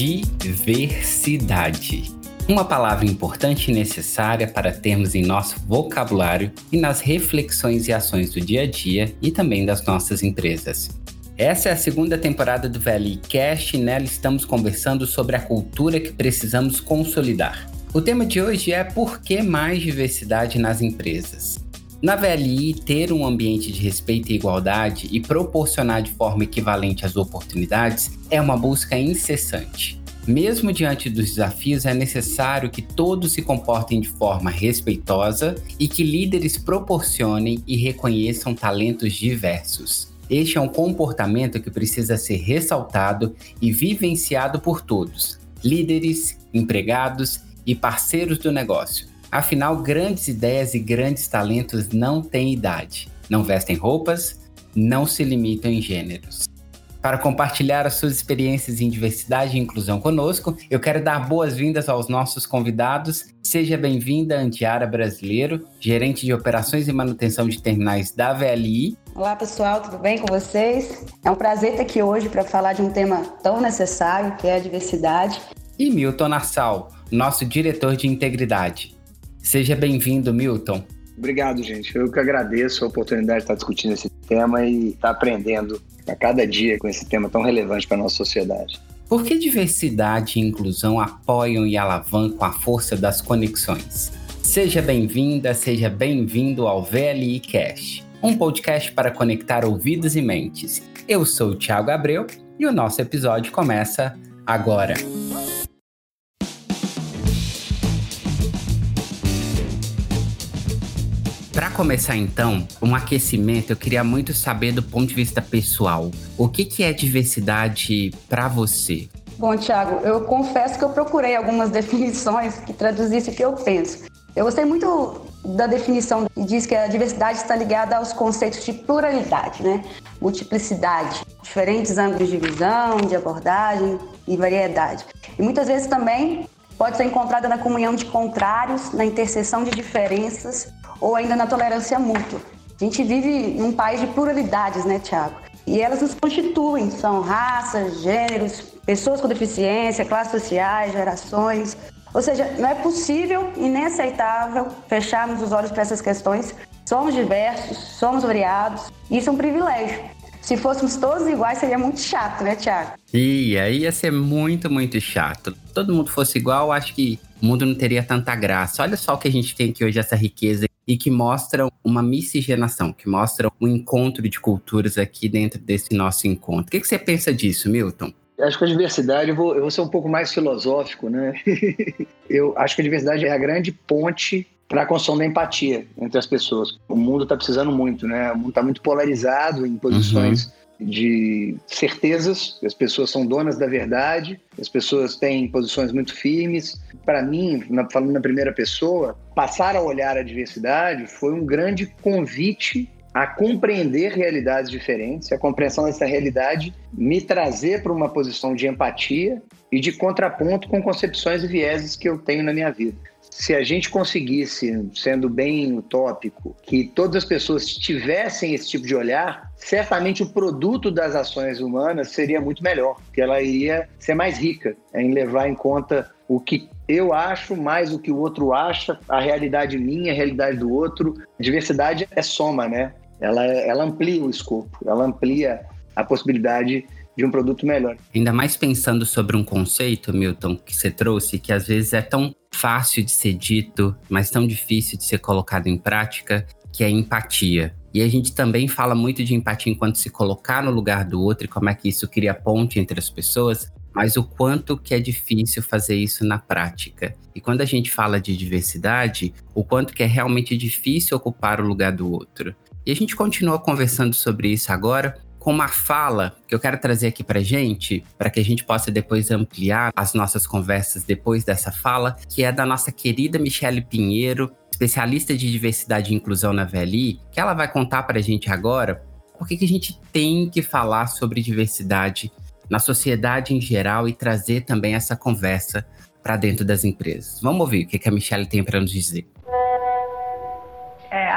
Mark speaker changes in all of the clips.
Speaker 1: Diversidade. Uma palavra importante e necessária para termos em nosso vocabulário e nas reflexões e ações do dia a dia e também das nossas empresas. Essa é a segunda temporada do VLI Cast e nela estamos conversando sobre a cultura que precisamos consolidar. O tema de hoje é por que mais diversidade nas empresas? Na VLI, ter um ambiente de respeito e igualdade e proporcionar de forma equivalente as oportunidades é uma busca incessante. Mesmo diante dos desafios, é necessário que todos se comportem de forma respeitosa e que líderes proporcionem e reconheçam talentos diversos. Este é um comportamento que precisa ser ressaltado e vivenciado por todos, líderes, empregados e parceiros do negócio. Afinal, grandes ideias e grandes talentos não têm idade, não vestem roupas, não se limitam em gêneros. Para compartilhar as suas experiências em diversidade e inclusão conosco, eu quero dar boas-vindas aos nossos convidados. Seja bem-vinda, Antiara Brasileiro, gerente de operações e manutenção de terminais da VLI.
Speaker 2: Olá, pessoal, tudo bem com vocês? É um prazer estar aqui hoje para falar de um tema tão necessário que é a diversidade.
Speaker 1: E Milton Nassau, nosso diretor de integridade. Seja bem-vindo, Milton.
Speaker 3: Obrigado, gente. Eu que agradeço a oportunidade de estar discutindo esse tema e estar aprendendo a cada dia com esse tema tão relevante para a nossa sociedade.
Speaker 1: Por que diversidade e inclusão apoiam e alavancam a força das conexões? Seja bem-vinda, seja bem-vindo ao VLI Cast, um podcast para conectar ouvidos e mentes. Eu sou o Thiago Abreu e o nosso episódio começa agora. Para começar então, um aquecimento, eu queria muito saber do ponto de vista pessoal, o que, que é diversidade para você?
Speaker 2: Bom, Thiago, eu confesso que eu procurei algumas definições que traduzissem o que eu penso. Eu gostei muito da definição que diz que a diversidade está ligada aos conceitos de pluralidade, né? multiplicidade, diferentes ângulos de visão, de abordagem e variedade. E muitas vezes também pode ser encontrada na comunhão de contrários, na interseção de diferenças ou ainda na tolerância mútua. A gente vive num país de pluralidades, né, Tiago? E elas nos constituem, são raças, gêneros, pessoas com deficiência, classes sociais, gerações. Ou seja, não é possível e nem aceitável fecharmos os olhos para essas questões. Somos diversos, somos variados, e isso é um privilégio. Se fôssemos todos iguais, seria muito chato, né, Tiago?
Speaker 1: E aí ia ser muito, muito chato. Todo mundo fosse igual, acho que o mundo não teria tanta graça. Olha só o que a gente tem aqui hoje, essa riqueza e que mostram uma miscigenação, que mostram um encontro de culturas aqui dentro desse nosso encontro. O que, que você pensa disso, Milton?
Speaker 3: Acho que a diversidade, eu vou, eu vou ser um pouco mais filosófico, né? eu acho que a diversidade é a grande ponte para a construção da empatia entre as pessoas. O mundo está precisando muito, né? O mundo está muito polarizado em posições uhum de certezas, as pessoas são donas da verdade, as pessoas têm posições muito firmes. Para mim, na, falando na primeira pessoa, passar a olhar a diversidade foi um grande convite a compreender realidades diferentes, a compreensão dessa realidade me trazer para uma posição de empatia e de contraponto com concepções e vieses que eu tenho na minha vida se a gente conseguisse, sendo bem utópico, que todas as pessoas tivessem esse tipo de olhar, certamente o produto das ações humanas seria muito melhor, porque ela iria ser mais rica em levar em conta o que eu acho mais o que o outro acha, a realidade minha, a realidade do outro. Diversidade é soma, né? Ela, ela amplia o escopo, ela amplia a possibilidade de um produto melhor.
Speaker 1: Ainda mais pensando sobre um conceito, Milton, que você trouxe, que às vezes é tão fácil de ser dito, mas tão difícil de ser colocado em prática, que é empatia. E a gente também fala muito de empatia enquanto se colocar no lugar do outro e como é que isso cria ponte entre as pessoas, mas o quanto que é difícil fazer isso na prática. E quando a gente fala de diversidade, o quanto que é realmente difícil ocupar o lugar do outro. E a gente continua conversando sobre isso agora, com uma fala que eu quero trazer aqui para gente, para que a gente possa depois ampliar as nossas conversas depois dessa fala, que é da nossa querida Michele Pinheiro, especialista de diversidade e inclusão na VLI, que ela vai contar para a gente agora por que a gente tem que falar sobre diversidade na sociedade em geral e trazer também essa conversa para dentro das empresas. Vamos ouvir o que a Michelle tem para nos dizer.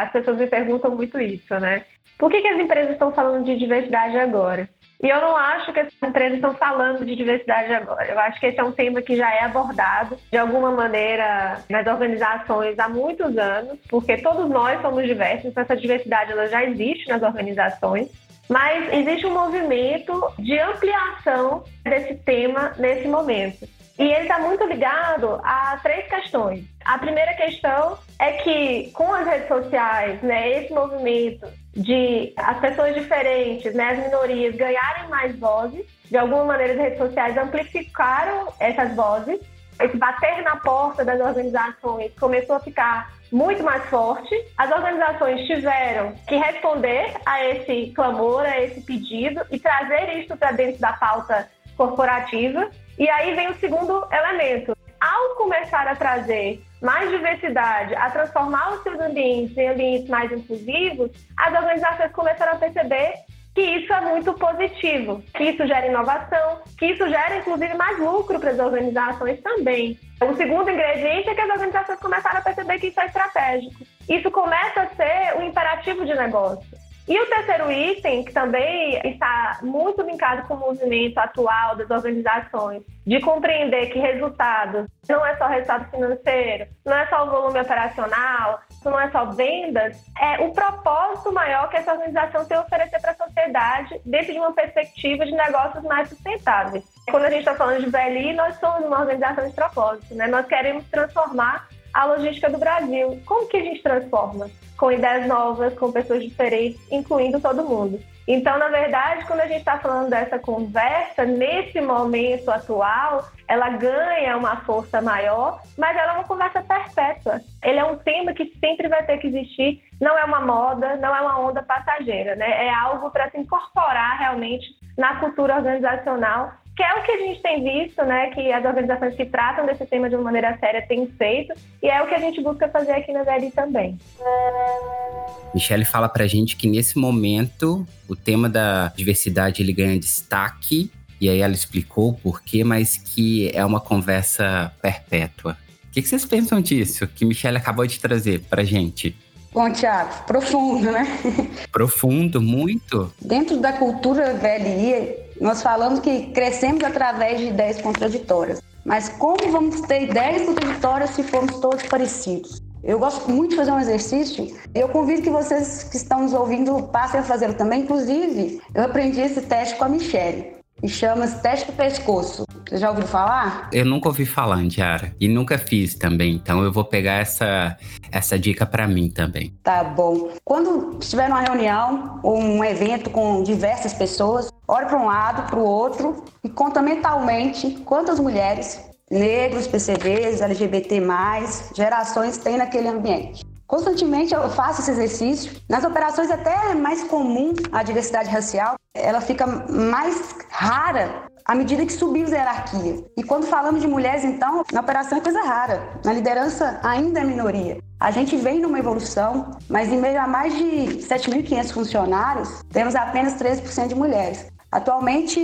Speaker 4: As pessoas me perguntam muito isso, né? Por que, que as empresas estão falando de diversidade agora? E eu não acho que as empresas estão falando de diversidade agora. Eu acho que esse é um tema que já é abordado de alguma maneira nas organizações há muitos anos, porque todos nós somos diversos, então essa diversidade ela já existe nas organizações. Mas existe um movimento de ampliação desse tema nesse momento. E ele está muito ligado a três questões. A primeira questão é que, com as redes sociais, né, esse movimento de as pessoas diferentes, né, as minorias, ganharem mais vozes, de alguma maneira as redes sociais amplificaram essas vozes. Esse bater na porta das organizações começou a ficar muito mais forte. As organizações tiveram que responder a esse clamor, a esse pedido e trazer isso para dentro da pauta corporativa. E aí vem o segundo elemento. Ao começar a trazer mais diversidade, a transformar os seus ambientes em ambientes mais inclusivos, as organizações começaram a perceber que isso é muito positivo, que isso gera inovação, que isso gera inclusive mais lucro para as organizações também. O segundo ingrediente é que as organizações começaram a perceber que isso é estratégico. Isso começa a ser um imperativo de negócio. E o terceiro item, que também está muito linkado com o movimento atual das organizações, de compreender que resultados não é só resultado financeiro, não é só o volume operacional, não é só vendas, é o propósito maior que essa organização tem a oferecer para a sociedade dentro de uma perspectiva de negócios mais sustentáveis. Quando a gente está falando de VLI, nós somos uma organização de propósito, né? Nós queremos transformar a logística do Brasil. Como que a gente transforma? Com ideias novas, com pessoas diferentes, incluindo todo mundo. Então, na verdade, quando a gente está falando dessa conversa, nesse momento atual, ela ganha uma força maior, mas ela é uma conversa perpétua. Ele é um tema que sempre vai ter que existir, não é uma moda, não é uma onda passageira, né? É algo para se incorporar realmente na cultura organizacional que é o que a gente tem visto, né, que as organizações que tratam desse tema de uma maneira séria têm feito, e é o que a gente busca fazer aqui na VLI também.
Speaker 1: Michele fala pra gente que nesse momento o tema da diversidade ele ganha destaque, e aí ela explicou o porquê, mas que é uma conversa perpétua. O que, vocês pensam disso que Michele acabou de trazer pra gente?
Speaker 2: Bom, Tiago, profundo, né?
Speaker 1: Profundo, muito.
Speaker 2: Dentro da cultura VLI, nós falamos que crescemos através de ideias contraditórias. Mas como vamos ter ideias contraditórias se formos todos parecidos? Eu gosto muito de fazer um exercício e eu convido que vocês que estão nos ouvindo passem a fazê-lo também. Inclusive, eu aprendi esse teste com a Michelle e chama-se teste do pescoço. Você já ouviu falar?
Speaker 1: Eu nunca ouvi falar, Andiara. E nunca fiz também. Então eu vou pegar essa, essa dica para mim também.
Speaker 2: Tá bom. Quando estiver numa reunião ou um evento com diversas pessoas, olhe para um lado, para o outro e conta mentalmente quantas mulheres, negros, PCDs, LGBT+, gerações tem naquele ambiente. Constantemente eu faço esse exercício. Nas operações até é mais comum a diversidade racial, ela fica mais rara à medida que subimos a hierarquia. E quando falamos de mulheres, então, na operação é coisa rara. Na liderança ainda é minoria. A gente vem numa evolução, mas em meio a mais de 7.500 funcionários, temos apenas 13% de mulheres. Atualmente,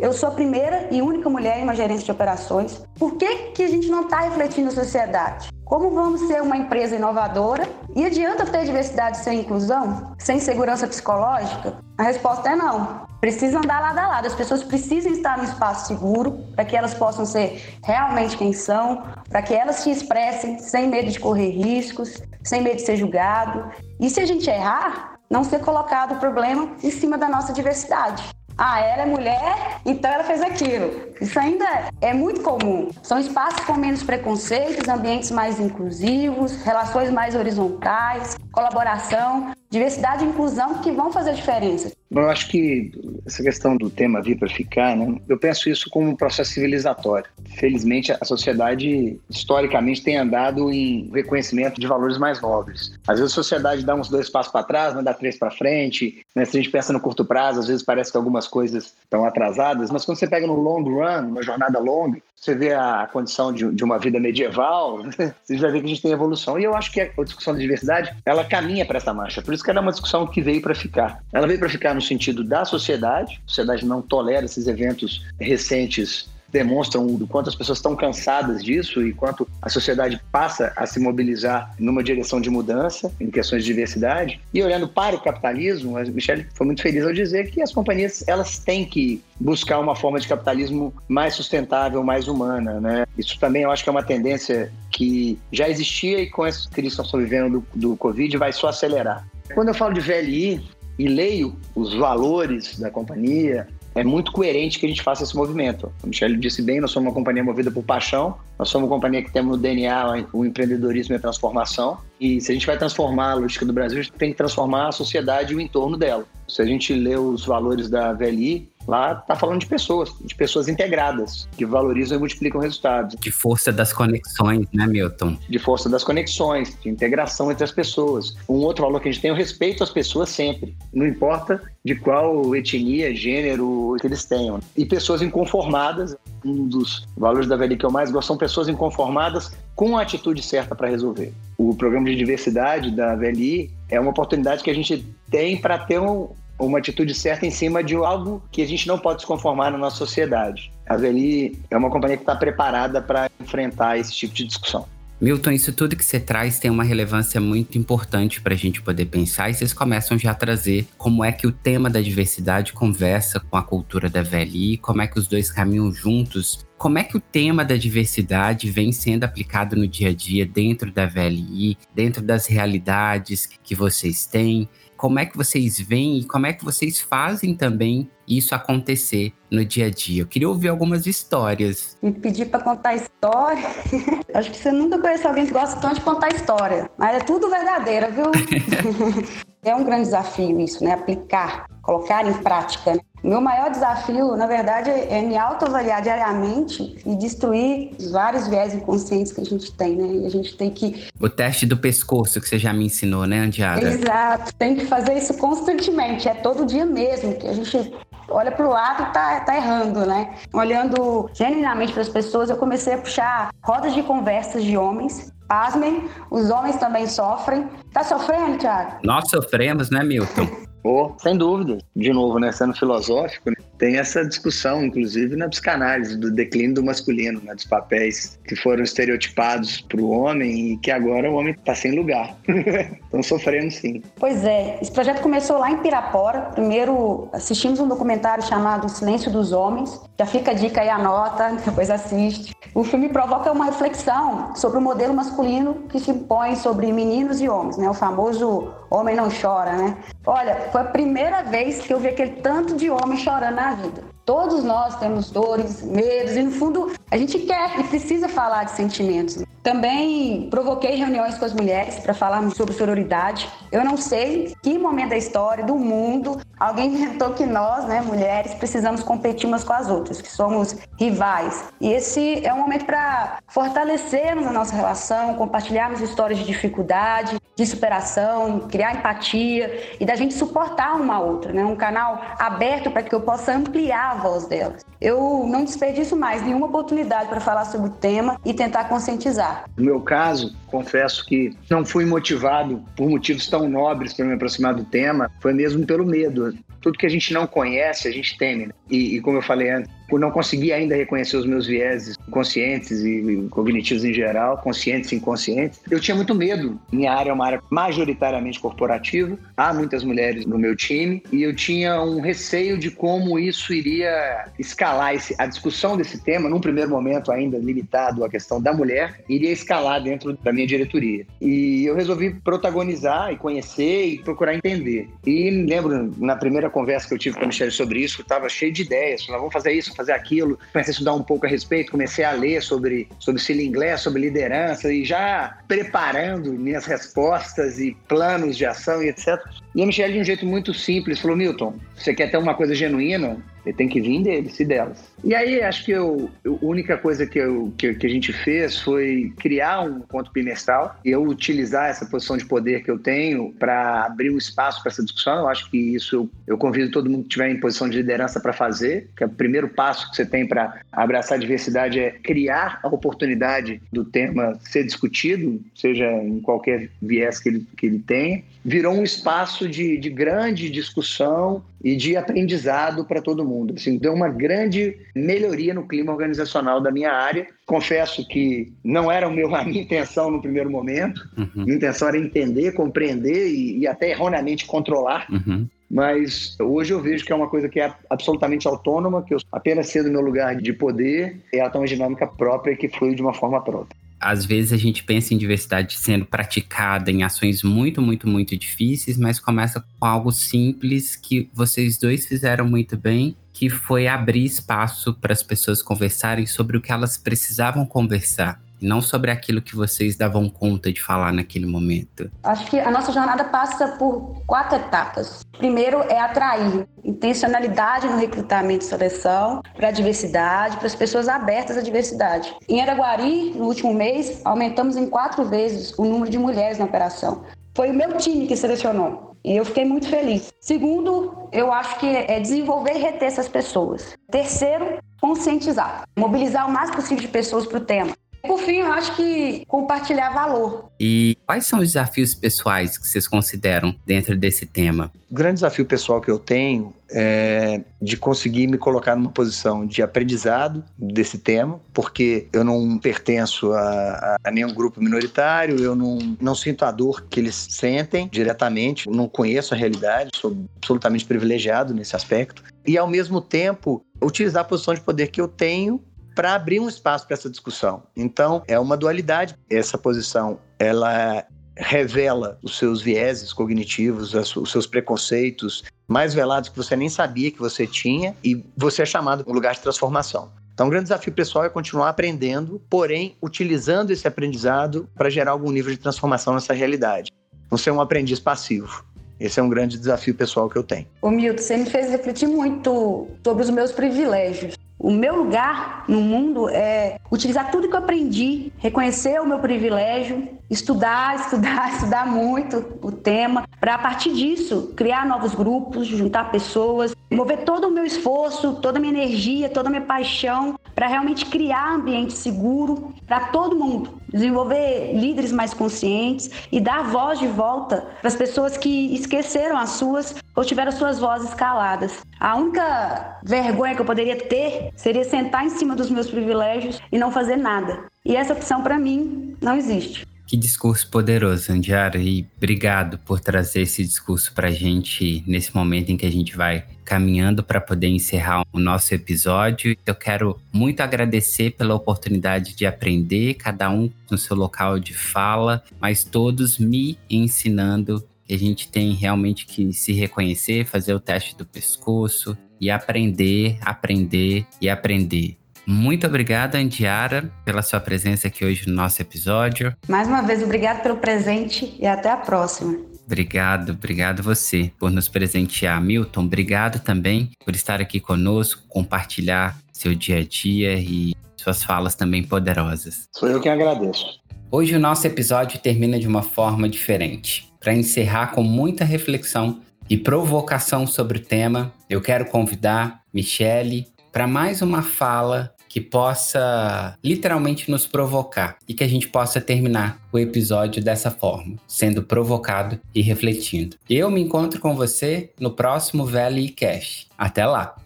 Speaker 2: eu sou a primeira e única mulher em uma gerência de operações. Por que, que a gente não está refletindo na sociedade? Como vamos ser uma empresa inovadora? E adianta ter diversidade sem inclusão? Sem segurança psicológica? A resposta é não. Precisa andar lado a lado. As pessoas precisam estar no espaço seguro para que elas possam ser realmente quem são, para que elas se expressem sem medo de correr riscos, sem medo de ser julgado. E se a gente errar, não ser colocado o problema em cima da nossa diversidade. Ah, ela é mulher, então ela fez aquilo. Isso ainda é muito comum. São espaços com menos preconceitos, ambientes mais inclusivos, relações mais horizontais, colaboração, diversidade e inclusão que vão fazer diferença.
Speaker 3: Eu acho que essa questão do tema vir para ficar, né? eu penso isso como um processo civilizatório. Felizmente, a sociedade historicamente tem andado em reconhecimento de valores mais nobres. Às vezes a sociedade dá uns dois passos para trás, não dá três para frente. Né? Se a gente pensa no curto prazo, às vezes parece que algumas coisas estão atrasadas, mas quando você pega no long run, uma jornada longa, você vê a condição de, de uma vida medieval, você vai ver que a gente tem evolução. E eu acho que a discussão da diversidade, ela caminha para essa marcha. Por isso que ela é uma discussão que veio para ficar. Ela veio para ficar no sentido da sociedade, a sociedade não tolera esses eventos recentes demonstram o quanto as pessoas estão cansadas disso e quanto a sociedade passa a se mobilizar numa direção de mudança em questões de diversidade. E olhando para o capitalismo, a Michelle foi muito feliz ao dizer que as companhias elas têm que buscar uma forma de capitalismo mais sustentável, mais humana, né? Isso também eu acho que é uma tendência que já existia e com essa crise que estamos vivendo do, do Covid vai só acelerar. Quando eu falo de VLI e leio os valores da companhia, é muito coerente que a gente faça esse movimento. O Michele disse bem, nós somos uma companhia movida por paixão, nós somos uma companhia que temos no DNA o empreendedorismo e a transformação, e se a gente vai transformar a logística do Brasil, a gente tem que transformar a sociedade e o entorno dela. Se a gente lê os valores da VLI, Lá está falando de pessoas, de pessoas integradas, que valorizam e multiplicam resultados.
Speaker 1: De força das conexões, né, Milton?
Speaker 3: De força das conexões, de integração entre as pessoas. Um outro valor que a gente tem é o respeito às pessoas sempre. Não importa de qual etnia, gênero que eles tenham. E pessoas inconformadas, um dos valores da VLI que eu mais gosto são pessoas inconformadas com a atitude certa para resolver. O programa de diversidade da VLI é uma oportunidade que a gente tem para ter um, uma atitude certa em cima de algo que a gente não pode se conformar na nossa sociedade. A Veli é uma companhia que está preparada para enfrentar esse tipo de discussão.
Speaker 1: Milton, isso tudo que você traz tem uma relevância muito importante para a gente poder pensar e vocês começam já a trazer como é que o tema da diversidade conversa com a cultura da VLI, como é que os dois caminham juntos como é que o tema da diversidade vem sendo aplicado no dia a dia dentro da VLI, dentro das realidades que vocês têm? Como é que vocês veem e como é que vocês fazem também isso acontecer no dia a dia? Eu queria ouvir algumas histórias.
Speaker 2: Me pedir para contar história. Acho que você nunca conhece alguém que gosta tanto de contar história, mas é tudo verdadeiro, viu? é um grande desafio isso, né? Aplicar, colocar em prática. Né? Meu maior desafio, na verdade, é me autoavaliar diariamente e destruir os vários viés inconscientes que a gente tem, né? E a gente tem que.
Speaker 1: O teste do pescoço que você já me ensinou, né, Andiara?
Speaker 2: Exato. Tem que fazer isso constantemente. É todo dia mesmo, que a gente olha para o lado e tá, tá errando, né? Olhando genuinamente para as pessoas, eu comecei a puxar rodas de conversas de homens Pasmem, os homens também sofrem. Tá sofrendo, Thiago?
Speaker 1: Nós sofremos, né, Milton?
Speaker 3: Oh, sem dúvida. De novo, né, sendo filosófico, né, tem essa discussão, inclusive, na psicanálise do declínio do masculino, né, dos papéis que foram estereotipados para o homem e que agora o homem está sem lugar. Estão sofrendo, sim.
Speaker 2: Pois é. Esse projeto começou lá em Pirapora. Primeiro assistimos um documentário chamado Silêncio dos Homens. Já fica a dica aí, anota, depois assiste. O filme provoca uma reflexão sobre o modelo masculino que se impõe sobre meninos e homens, né? O famoso homem não chora, né? Olha, foi a primeira vez que eu vi aquele tanto de homem chorando na vida. Todos nós temos dores, medos e no fundo a gente quer e precisa falar de sentimentos. Também provoquei reuniões com as mulheres para falarmos sobre sororidade. Eu não sei que momento da história, do mundo, alguém inventou que nós, né, mulheres, precisamos competir umas com as outras, que somos rivais. E esse é um momento para fortalecermos a nossa relação, compartilharmos histórias de dificuldade, de superação, criar empatia e da gente suportar uma outra, né? Um canal aberto para que eu possa ampliar a voz delas. Eu não desperdiço mais nenhuma oportunidade para falar sobre o tema e tentar conscientizar.
Speaker 3: No meu caso, confesso que não fui motivado por motivos tão nobres para me aproximar do tema, foi mesmo pelo medo. Tudo que a gente não conhece, a gente teme. Né? E, e como eu falei antes, por não conseguir ainda reconhecer os meus vieses conscientes e cognitivos em geral, conscientes e inconscientes, eu tinha muito medo. Minha área é uma área majoritariamente corporativa, há muitas mulheres no meu time e eu tinha um receio de como isso iria escalar esse, a discussão desse tema, num primeiro momento ainda limitado à questão da mulher, iria escalar dentro da minha diretoria. E eu resolvi protagonizar e conhecer e procurar entender. E lembro, na primeira conversa que eu tive com a Michelle sobre isso, eu estava cheio de ideias, falava, vamos fazer isso, fazer aquilo. Comecei a estudar um pouco a respeito, comecei a ler sobre, sobre Cília Inglés, sobre liderança e já preparando minhas respostas e planos de ação e etc. E a Michelle, de um jeito muito simples, falou: Milton, você quer ter uma coisa genuína? Ele tem que vir deles e delas. E aí, acho que eu, a única coisa que, eu, que, que, a gente fez foi criar um encontro bimestral e eu utilizar essa posição de poder que eu tenho para abrir um espaço para essa discussão. Eu acho que isso eu, eu convido todo mundo que estiver em posição de liderança para fazer, que é o primeiro passo que você tem para abraçar a diversidade é criar a oportunidade do tema ser discutido, seja em qualquer viés que ele, que ele tenha. Virou um espaço de, de grande discussão e de aprendizado para todo mundo. Assim, deu uma grande melhoria no clima organizacional da minha área. Confesso que não era o meu, a minha intenção no primeiro momento. Uhum. Minha intenção era entender, compreender e, e até erroneamente controlar. Uhum. Mas hoje eu vejo que é uma coisa que é absolutamente autônoma, que eu apenas cedo do meu lugar de poder, ela tem uma dinâmica própria que flui de uma forma própria
Speaker 1: às vezes a gente pensa em diversidade sendo praticada em ações muito, muito, muito difíceis, mas começa com algo simples que vocês dois fizeram muito bem, que foi abrir espaço para as pessoas conversarem sobre o que elas precisavam conversar não sobre aquilo que vocês davam conta de falar naquele momento?
Speaker 2: Acho que a nossa jornada passa por quatro etapas. Primeiro é atrair intencionalidade no recrutamento e seleção para a diversidade, para as pessoas abertas à diversidade. Em Araguari, no último mês, aumentamos em quatro vezes o número de mulheres na operação. Foi o meu time que selecionou. E eu fiquei muito feliz. Segundo, eu acho que é desenvolver e reter essas pessoas. Terceiro, conscientizar. Mobilizar o mais possível de pessoas para o tema. Por fim, eu acho que compartilhar valor.
Speaker 1: E quais são os desafios pessoais que vocês consideram dentro desse tema?
Speaker 3: O grande desafio pessoal que eu tenho é de conseguir me colocar numa posição de aprendizado desse tema, porque eu não pertenço a, a, nenhum grupo minoritário, eu não, não sinto a dor que eles sentem diretamente, não conheço a realidade, sou absolutamente privilegiado nesse aspecto. E, ao mesmo tempo, utilizar a posição de poder que eu tenho para abrir um espaço para essa discussão. Então, é uma dualidade. Essa posição, ela revela os seus vieses cognitivos, os seus preconceitos mais velados que você nem sabia que você tinha e você é chamado para um lugar de transformação. Então, um grande desafio pessoal é continuar aprendendo, porém, utilizando esse aprendizado para gerar algum nível de transformação nessa realidade. Não ser um aprendiz passivo. Esse é um grande desafio pessoal que eu tenho.
Speaker 2: Ô Milton, você me fez refletir muito sobre os meus privilégios. O meu lugar no mundo é utilizar tudo que eu aprendi, reconhecer o meu privilégio, estudar, estudar, estudar muito o tema, para a partir disso criar novos grupos, juntar pessoas, mover todo o meu esforço, toda a minha energia, toda a minha paixão para realmente criar ambiente seguro para todo mundo, desenvolver líderes mais conscientes e dar voz de volta para as pessoas que esqueceram as suas ou tiveram suas vozes caladas. A única vergonha que eu poderia ter seria sentar em cima dos meus privilégios e não fazer nada. E essa opção para mim não existe.
Speaker 1: Que discurso poderoso, Andiara, e obrigado por trazer esse discurso para a gente nesse momento em que a gente vai caminhando para poder encerrar o nosso episódio. Eu quero muito agradecer pela oportunidade de aprender, cada um no seu local de fala, mas todos me ensinando a gente tem realmente que se reconhecer, fazer o teste do pescoço e aprender, aprender e aprender. Muito obrigada, Andiara, pela sua presença aqui hoje no nosso episódio.
Speaker 2: Mais uma vez, obrigado pelo presente e até a próxima.
Speaker 1: Obrigado, obrigado você por nos presentear. Milton, obrigado também por estar aqui conosco, compartilhar seu dia a dia e suas falas também poderosas.
Speaker 3: Sou eu quem agradeço.
Speaker 1: Hoje o nosso episódio termina de uma forma diferente para encerrar com muita reflexão e provocação sobre o tema, eu quero convidar Michele para mais uma fala que possa literalmente nos provocar e que a gente possa terminar o episódio dessa forma, sendo provocado e refletindo. Eu me encontro com você no próximo Valley Cash. Até lá!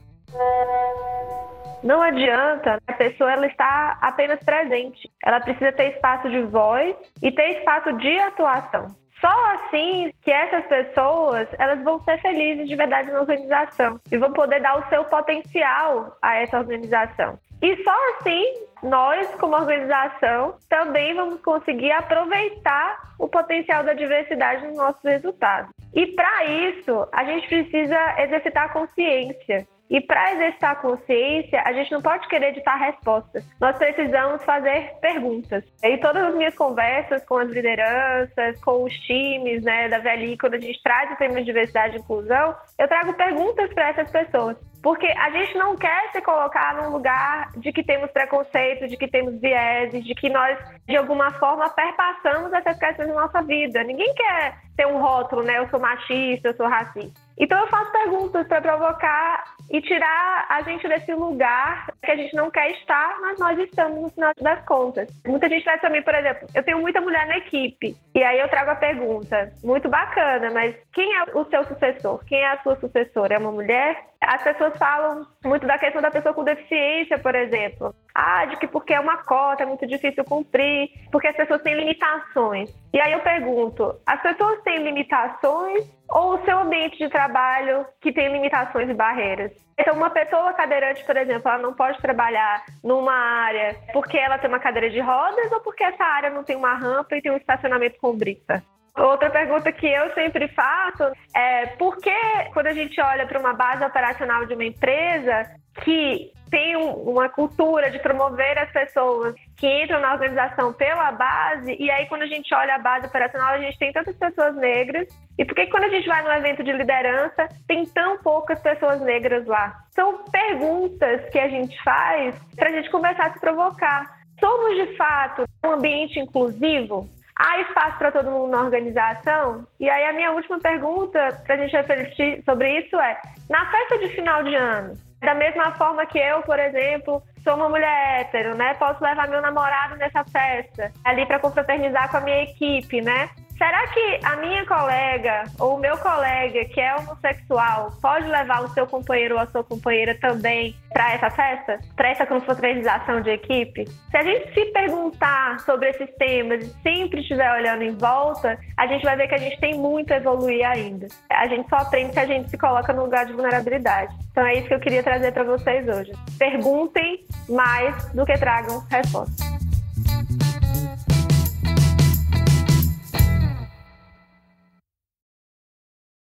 Speaker 4: Não adianta a pessoa ela estar apenas presente. Ela precisa ter espaço de voz e ter espaço de atuação. Só assim que essas pessoas elas vão ser felizes de verdade na organização e vão poder dar o seu potencial a essa organização. E só assim nós, como organização, também vamos conseguir aproveitar o potencial da diversidade nos nossos resultados. E para isso, a gente precisa exercitar a consciência. E para exercitar a consciência, a gente não pode querer editar respostas. Nós precisamos fazer perguntas. E todas as minhas conversas com as lideranças, com os times né, da VLI, quando a gente traz o tema de diversidade e inclusão, eu trago perguntas para essas pessoas. Porque a gente não quer se colocar num lugar de que temos preconceito, de que temos vieses, de que nós, de alguma forma, perpassamos essas questões na nossa vida. Ninguém quer ter um rótulo, né? Eu sou machista, eu sou racista. Então eu faço perguntas para provocar e tirar a gente desse lugar que a gente não quer estar, mas nós estamos no final das contas. Muita gente para mim, por exemplo, eu tenho muita mulher na equipe, e aí eu trago a pergunta, muito bacana, mas quem é o seu sucessor? Quem é a sua sucessora? É uma mulher? As pessoas falam muito da questão da pessoa com deficiência, por exemplo. Ah, de que porque é uma cota, é muito difícil cumprir, porque as pessoas têm limitações. E aí eu pergunto, as pessoas têm limitações ou o seu ambiente de trabalho que tem limitações e barreiras? Então, uma pessoa cadeirante, por exemplo, ela não pode trabalhar numa área porque ela tem uma cadeira de rodas ou porque essa área não tem uma rampa e tem um estacionamento com brita? Outra pergunta que eu sempre faço é por que, quando a gente olha para uma base operacional de uma empresa que tem uma cultura de promover as pessoas que entram na organização pela base, e aí quando a gente olha a base operacional, a gente tem tantas pessoas negras, e por que quando a gente vai num evento de liderança, tem tão poucas pessoas negras lá? São perguntas que a gente faz para a gente começar a se provocar. Somos de fato um ambiente inclusivo? Há espaço para todo mundo na organização? E aí a minha última pergunta para a gente refletir sobre isso é: na festa de final de ano, da mesma forma que eu, por exemplo, sou uma mulher hétero, né? Posso levar meu namorado nessa festa, ali para confraternizar com a minha equipe, né? Será que a minha colega ou o meu colega que é homossexual pode levar o seu companheiro ou a sua companheira também para essa festa? Para essa confraternização de equipe? Se a gente se perguntar sobre esses temas e sempre estiver olhando em volta, a gente vai ver que a gente tem muito a evoluir ainda. A gente só aprende se a gente se coloca no lugar de vulnerabilidade. Então é isso que eu queria trazer para vocês hoje. Perguntem mais do que tragam respostas.